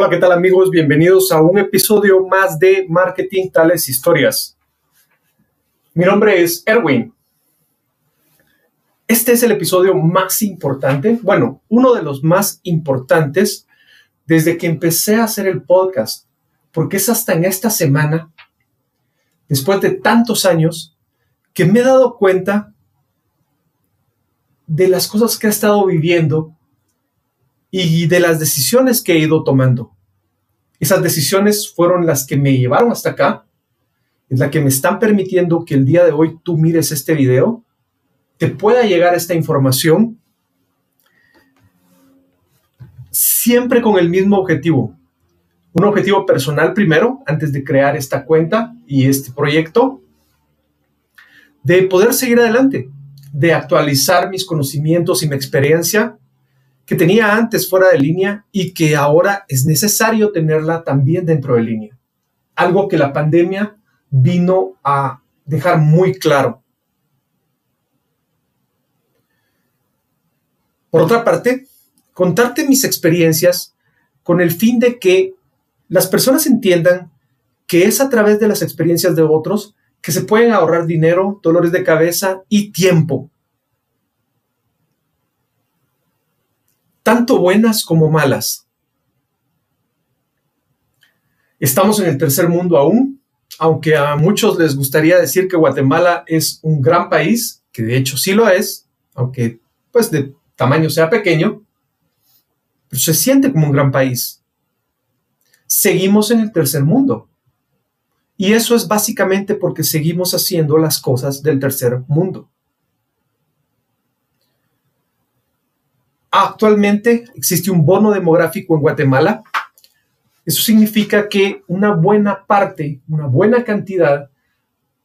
Hola, ¿qué tal amigos? Bienvenidos a un episodio más de Marketing Tales Historias. Mi nombre es Erwin. Este es el episodio más importante, bueno, uno de los más importantes desde que empecé a hacer el podcast, porque es hasta en esta semana, después de tantos años, que me he dado cuenta de las cosas que he estado viviendo y de las decisiones que he ido tomando. Esas decisiones fueron las que me llevaron hasta acá, es la que me están permitiendo que el día de hoy tú mires este video, te pueda llegar esta información, siempre con el mismo objetivo. Un objetivo personal primero, antes de crear esta cuenta y este proyecto, de poder seguir adelante, de actualizar mis conocimientos y mi experiencia que tenía antes fuera de línea y que ahora es necesario tenerla también dentro de línea. Algo que la pandemia vino a dejar muy claro. Por otra parte, contarte mis experiencias con el fin de que las personas entiendan que es a través de las experiencias de otros que se pueden ahorrar dinero, dolores de cabeza y tiempo tanto buenas como malas. Estamos en el tercer mundo aún, aunque a muchos les gustaría decir que Guatemala es un gran país, que de hecho sí lo es, aunque pues de tamaño sea pequeño, pero se siente como un gran país. Seguimos en el tercer mundo. Y eso es básicamente porque seguimos haciendo las cosas del tercer mundo. Actualmente existe un bono demográfico en Guatemala. Eso significa que una buena parte, una buena cantidad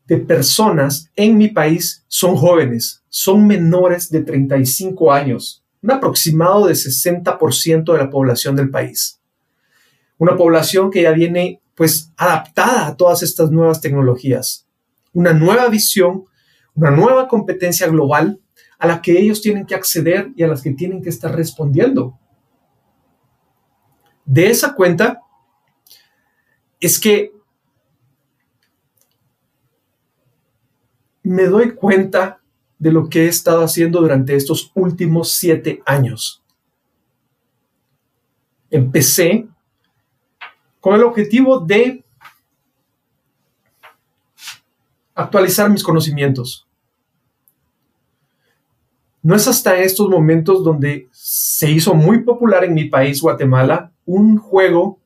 de personas en mi país son jóvenes, son menores de 35 años, un aproximado de 60% de la población del país. Una población que ya viene pues adaptada a todas estas nuevas tecnologías, una nueva visión, una nueva competencia global a la que ellos tienen que acceder y a las que tienen que estar respondiendo. De esa cuenta es que me doy cuenta de lo que he estado haciendo durante estos últimos siete años. Empecé con el objetivo de actualizar mis conocimientos. No es hasta estos momentos donde se hizo muy popular en mi país, Guatemala, un juego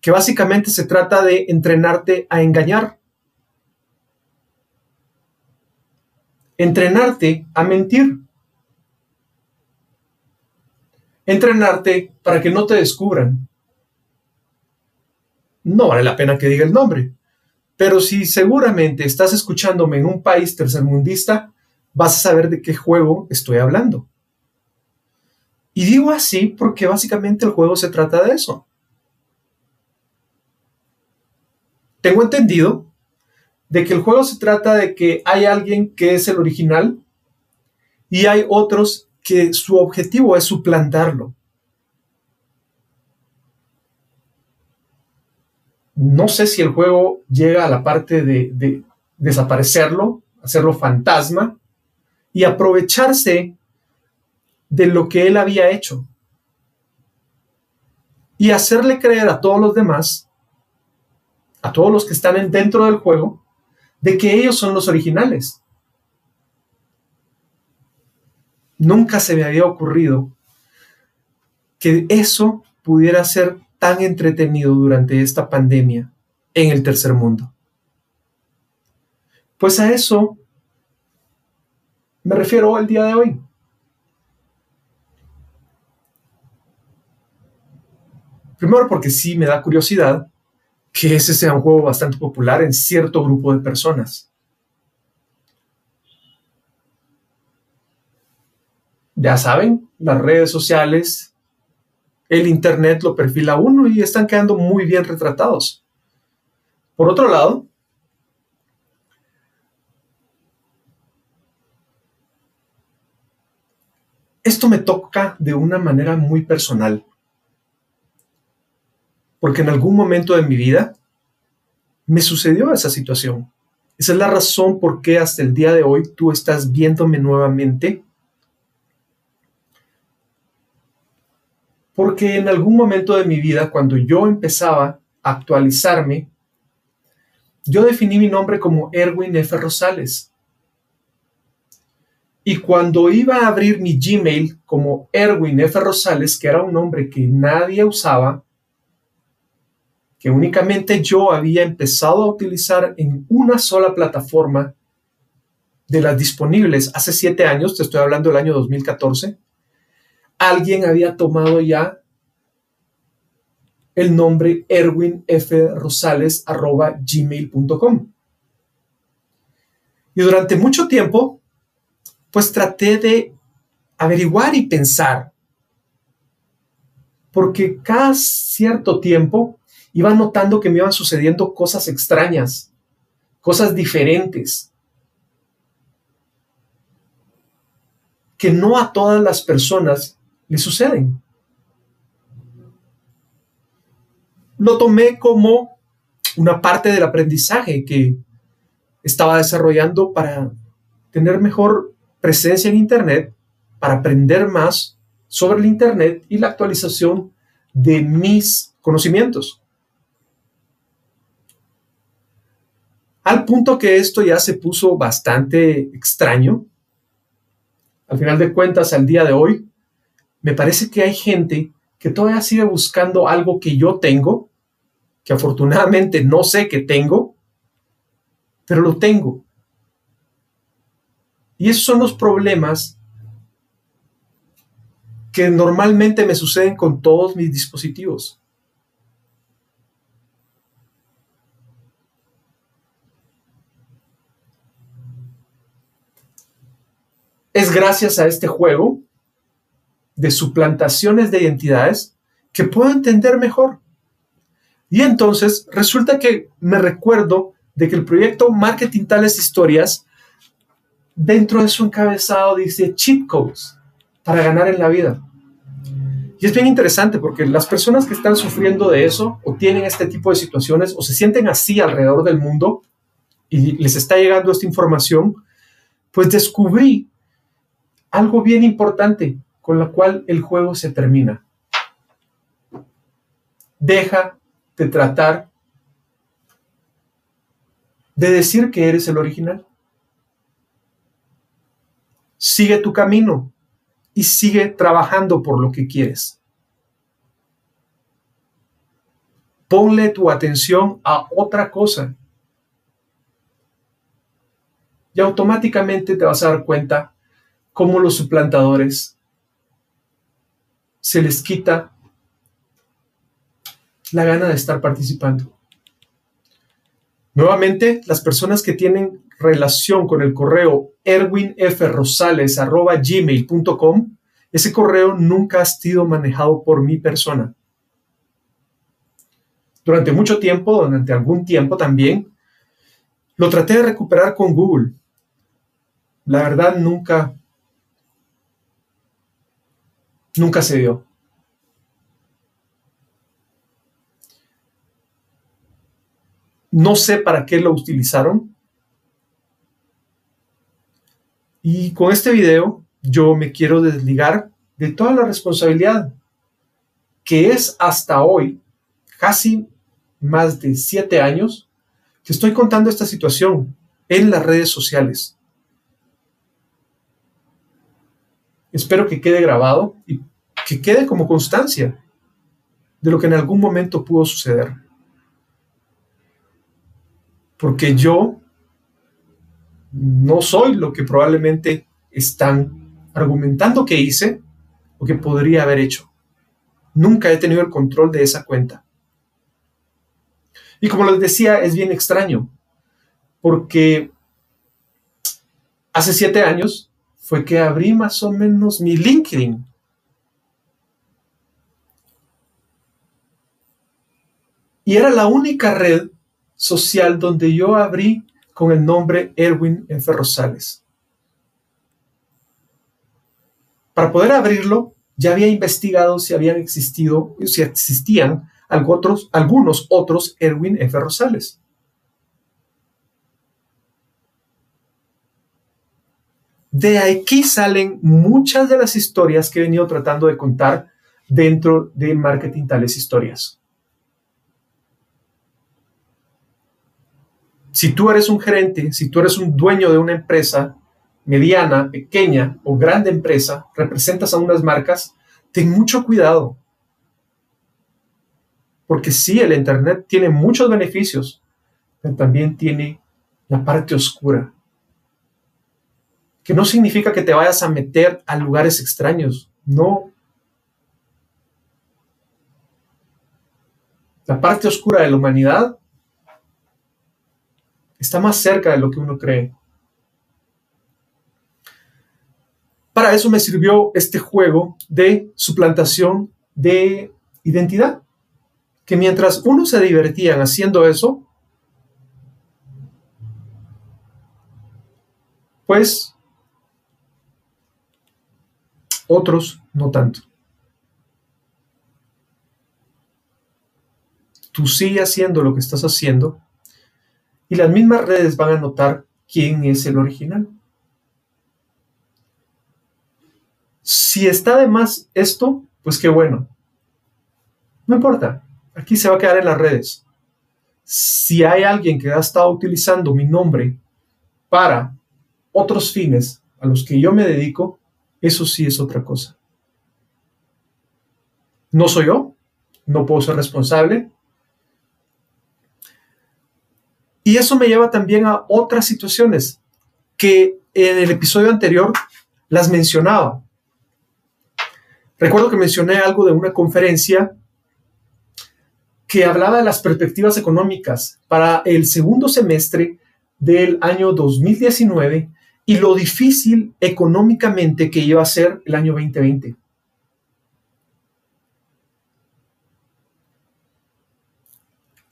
que básicamente se trata de entrenarte a engañar. Entrenarte a mentir. Entrenarte para que no te descubran. No vale la pena que diga el nombre. Pero si seguramente estás escuchándome en un país tercermundista, vas a saber de qué juego estoy hablando. Y digo así porque básicamente el juego se trata de eso. Tengo entendido de que el juego se trata de que hay alguien que es el original y hay otros que su objetivo es suplantarlo. No sé si el juego llega a la parte de, de desaparecerlo, hacerlo fantasma, y aprovecharse de lo que él había hecho y hacerle creer a todos los demás, a todos los que están dentro del juego, de que ellos son los originales. Nunca se me había ocurrido que eso pudiera ser tan entretenido durante esta pandemia en el tercer mundo. Pues a eso me refiero al día de hoy. Primero porque sí me da curiosidad que ese sea un juego bastante popular en cierto grupo de personas. Ya saben, las redes sociales, el Internet lo perfila uno y están quedando muy bien retratados. Por otro lado, esto me toca de una manera muy personal. porque en algún momento de mi vida me sucedió esa situación. Esa es la razón por qué hasta el día de hoy tú estás viéndome nuevamente. Porque en algún momento de mi vida, cuando yo empezaba a actualizarme, yo definí mi nombre como Erwin F. Rosales. Y cuando iba a abrir mi Gmail como Erwin F. Rosales, que era un nombre que nadie usaba, que únicamente yo había empezado a utilizar en una sola plataforma de las disponibles hace siete años, te estoy hablando del año 2014, alguien había tomado ya el nombre erwinfrosales.gmail.com. Y durante mucho tiempo, pues traté de averiguar y pensar, porque cada cierto tiempo iba notando que me iban sucediendo cosas extrañas, cosas diferentes, que no a todas las personas le suceden. Lo tomé como una parte del aprendizaje que estaba desarrollando para tener mejor presencia en Internet, para aprender más sobre el Internet y la actualización de mis conocimientos. Al punto que esto ya se puso bastante extraño. Al final de cuentas, al día de hoy, me parece que hay gente que todavía sigue buscando algo que yo tengo, que afortunadamente no sé que tengo, pero lo tengo. Y esos son los problemas que normalmente me suceden con todos mis dispositivos. Es gracias a este juego de suplantaciones de identidades que puedo entender mejor. Y entonces resulta que me recuerdo de que el proyecto Marketing Tales Historias, dentro de su encabezado dice cheat codes para ganar en la vida. Y es bien interesante porque las personas que están sufriendo de eso o tienen este tipo de situaciones o se sienten así alrededor del mundo y les está llegando esta información, pues descubrí algo bien importante con la cual el juego se termina. Deja de tratar de decir que eres el original. Sigue tu camino y sigue trabajando por lo que quieres. Ponle tu atención a otra cosa. Y automáticamente te vas a dar cuenta cómo los suplantadores se les quita la gana de estar participando. Nuevamente, las personas que tienen relación con el correo erwinfrosales.gmail.com, ese correo nunca ha sido manejado por mi persona. Durante mucho tiempo, durante algún tiempo también, lo traté de recuperar con Google. La verdad, nunca nunca se dio. No sé para qué lo utilizaron. Y con este video yo me quiero desligar de toda la responsabilidad que es hasta hoy, casi más de siete años, que estoy contando esta situación en las redes sociales. Espero que quede grabado y que quede como constancia de lo que en algún momento pudo suceder. Porque yo no soy lo que probablemente están argumentando que hice o que podría haber hecho. Nunca he tenido el control de esa cuenta. Y como les decía, es bien extraño, porque hace siete años fue que abrí más o menos mi LinkedIn. Y era la única red social donde yo abrí con el nombre Erwin F. Rosales. Para poder abrirlo, ya había investigado si habían existido, si existían algunos otros Erwin F. Rosales. De aquí salen muchas de las historias que he venido tratando de contar dentro de marketing tales historias. Si tú eres un gerente, si tú eres un dueño de una empresa mediana, pequeña o grande empresa, representas a unas marcas, ten mucho cuidado. Porque sí, el Internet tiene muchos beneficios, pero también tiene la parte oscura que no significa que te vayas a meter a lugares extraños, no. La parte oscura de la humanidad está más cerca de lo que uno cree. Para eso me sirvió este juego de suplantación de identidad, que mientras uno se divertían haciendo eso, pues otros no tanto. Tú sigue haciendo lo que estás haciendo y las mismas redes van a notar quién es el original. Si está de más esto, pues qué bueno. No importa, aquí se va a quedar en las redes. Si hay alguien que ha estado utilizando mi nombre para otros fines a los que yo me dedico, eso sí es otra cosa. No soy yo, no puedo ser responsable. Y eso me lleva también a otras situaciones que en el episodio anterior las mencionaba. Recuerdo que mencioné algo de una conferencia que hablaba de las perspectivas económicas para el segundo semestre del año 2019 y lo difícil económicamente que iba a ser el año 2020.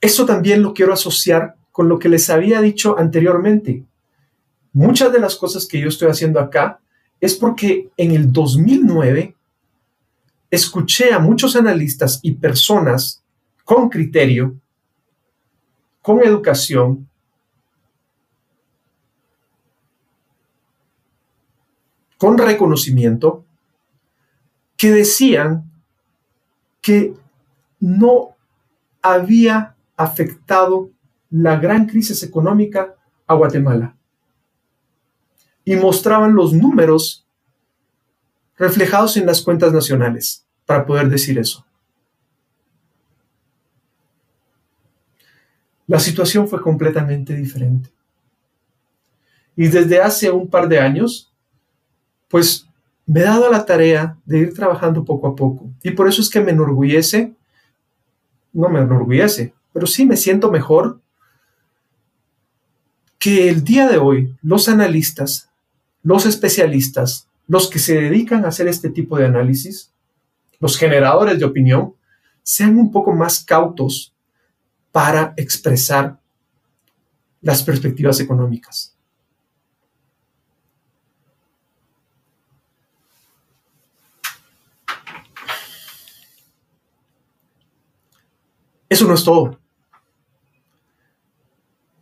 Eso también lo quiero asociar con lo que les había dicho anteriormente. Muchas de las cosas que yo estoy haciendo acá es porque en el 2009 escuché a muchos analistas y personas con criterio, con educación, con reconocimiento que decían que no había afectado la gran crisis económica a Guatemala. Y mostraban los números reflejados en las cuentas nacionales para poder decir eso. La situación fue completamente diferente. Y desde hace un par de años pues me he dado la tarea de ir trabajando poco a poco. Y por eso es que me enorgullece, no me enorgullece, pero sí me siento mejor que el día de hoy los analistas, los especialistas, los que se dedican a hacer este tipo de análisis, los generadores de opinión, sean un poco más cautos para expresar las perspectivas económicas. Eso no es todo.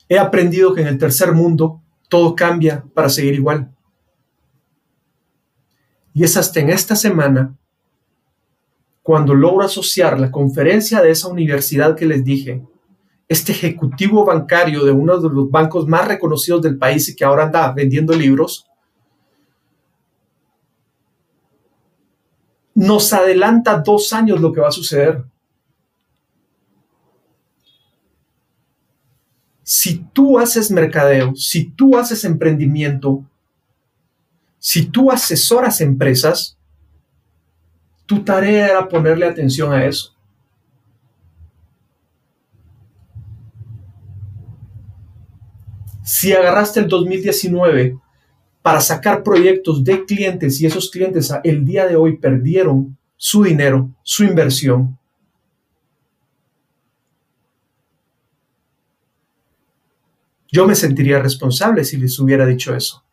He aprendido que en el tercer mundo todo cambia para seguir igual. Y es hasta en esta semana cuando logro asociar la conferencia de esa universidad que les dije, este ejecutivo bancario de uno de los bancos más reconocidos del país y que ahora anda vendiendo libros, nos adelanta dos años lo que va a suceder. Si tú haces mercadeo, si tú haces emprendimiento, si tú asesoras empresas, tu tarea era ponerle atención a eso. Si agarraste el 2019 para sacar proyectos de clientes y esos clientes el día de hoy perdieron su dinero, su inversión, Yo me sentiría responsable si les hubiera dicho eso.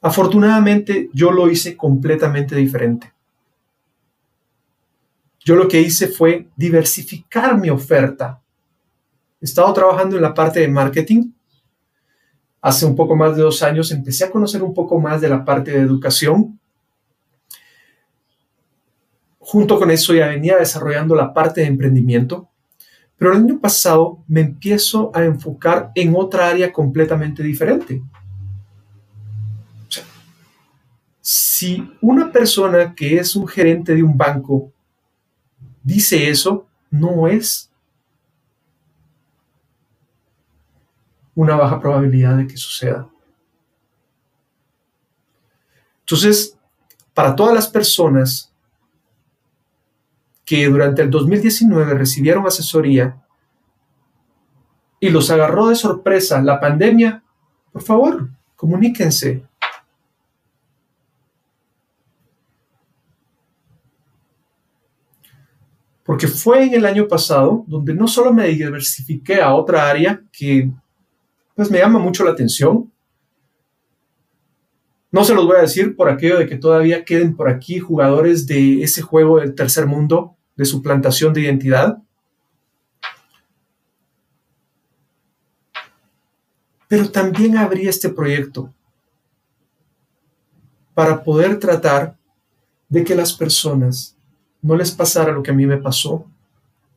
Afortunadamente yo lo hice completamente diferente. yo lo que hice fue diversificar mi oferta. He estado trabajando en la parte de marketing. Hace un poco más de dos años empecé a conocer un poco más de la parte de educación. Junto con eso ya venía desarrollando la parte de emprendimiento. Pero el año pasado me empiezo a enfocar en otra área completamente diferente. si una persona que es un gerente de un banco dice eso, no es una baja probabilidad de que suceda. Entonces, para todas las personas que durante el 2019 recibieron asesoría y los agarró de sorpresa la pandemia, por favor, comuníquense. Porque fue en el año pasado donde no solo me diversifiqué a otra área que pues me llama mucho la atención. No se los voy a decir por aquello de que todavía queden por aquí jugadores de ese juego del tercer mundo de suplantación de identidad. Pero también abrí este proyecto para poder tratar de que las personas no les pasara lo que a mí me pasó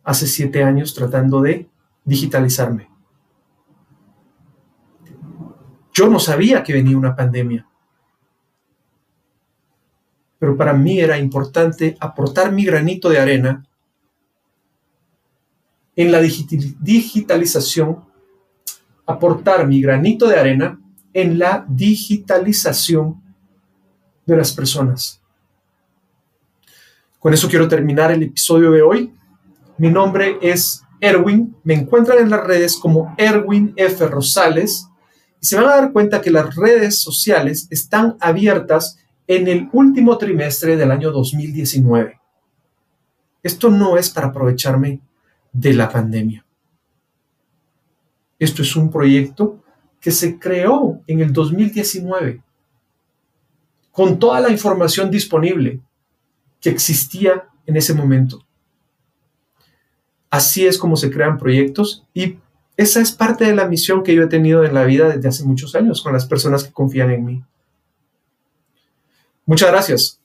hace siete años tratando de digitalizarme. Yo no sabía que venía una pandemia pero para mí era importante aportar mi granito de arena en la digitalización, aportar mi granito de arena en la digitalización de las personas. Con eso quiero terminar el episodio de hoy. Mi nombre es Erwin. Me encuentran en las redes como Erwin F. Rosales y se van a dar cuenta que las redes sociales están abiertas en el último trimestre del año 2019. Esto no es para aprovecharme de la pandemia. Esto es un proyecto que se creó en el 2019 con toda la información disponible que existía en ese momento. Así es como se crean proyectos y esa es parte de la misión que yo he tenido en la vida desde hace muchos años con las personas que confían en mí. Muchas gracias.